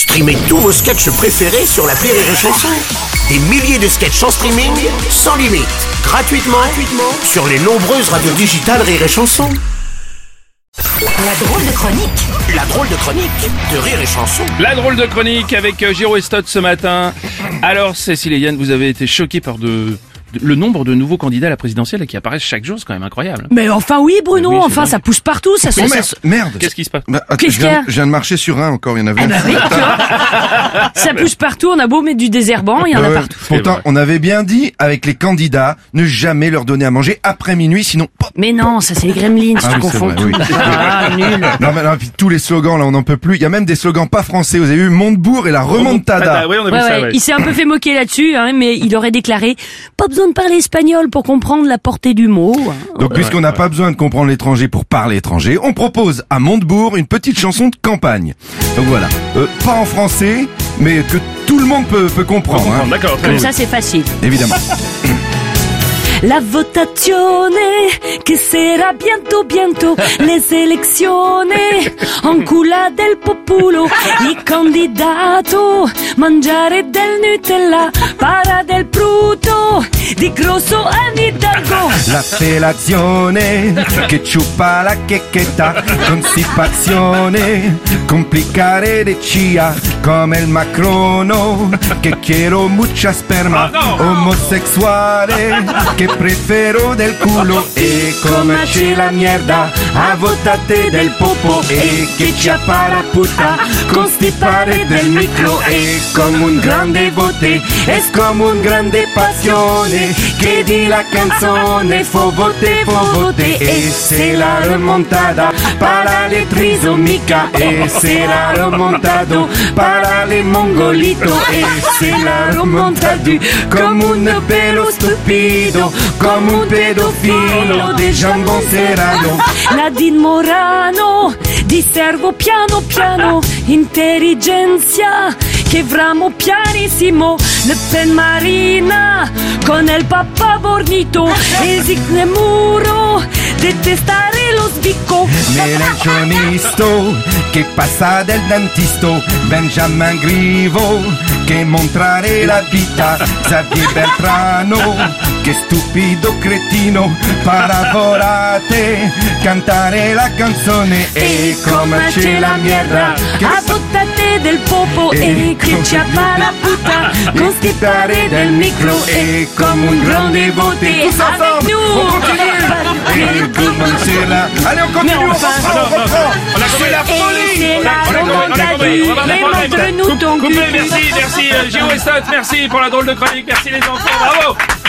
Streamez tous vos sketchs préférés sur la Rire et Chanson. Des milliers de sketchs en streaming, sans limite, gratuitement, gratuitement sur les nombreuses radios digitales Rire et Chanson. La drôle de chronique La drôle de chronique de Rire et Chanson. La drôle de chronique avec euh, Giro Estot ce matin. Alors, Cécile et Yann, vous avez été choqués par de, de- le nombre de nouveaux candidats à la présidentielle qui apparaissent chaque jour, c'est quand même incroyable. Mais enfin oui Bruno, oui, enfin ça pousse partout, ça se... Oh, merde. Qu'est-ce qui se passe? Bah, attends, Qu'est-ce je, viens, qu'il y a? je viens de marcher sur un encore, il y en avait Eh un. ben oui, tu vois. ça pousse partout, on a beau mettre du désherbant, il y en a Ouais, partout. Pourtant, on avait bien dit avec les candidats, ne jamais leur donner à manger après minuit, sinon. Mais non, ça c'est les gremlins, Ah tu oui, confonds vrai. Ah, nul. Non, mais non, puis tous les slogans là, on n'en peut plus. Il y a même des slogans pas français. Vous avez vu Montebourg et la remontada. Ah, oui, on a vu Ouais, ça, ouais. ouais. Il s'est un peu fait moquer là-dessus, hein, mais il aurait déclaré pas besoin de parler espagnol pour comprendre la portée du mot. Donc, puisqu'on n'a pas besoin de comprendre l'étranger pour parler étranger, on propose à Montebourg une petite chanson de campagne. Donc voilà, Euh, pas en français, mais que tout le monde peut, peut comprendre. hein. D'accord, très Comme bien. ça c'est facile. Évidemment. La votazione che sarà bientôt bientôt les elezioni en culla del popolo i candidato mangiare del Nutella para del bruto di grosso Anne Hidalgo L'appelazione che ciupa la checchetta, constipazione, complicare le cia come il macrono, che quiero mucha sperma, omosessuale, che prefero del culo. E come c'è la mierda, a votate del popo e che ci appara puta, constipare del micro e come un grande vote, es come un grande passione, che di la canzone fo vote, fo vote e se la remontada para le trisomica e se la remontado para le mongolito e se la remontadu come un pelo stupido come un pedofilo de jambon serrano Nadine Morano di servo piano piano intelligenza che vramo pianissimo Le Pen Marina con il papà bornito esigne muro detestare lo sbicco. Melanchonisto che passa del dentisto Benjamin Grivo che montrare la vita. Xavier Beltrano che stupido cretino. Paravolate cantare la canzone. E come c'è la mierda che a buttate del popo e che ci del micro e come un c'est. Allez, on continue, on reprend, on. C'est la folie. On a compris, les merci, merci, euh, merci pour la drôle de chronique, merci les enfants, bravo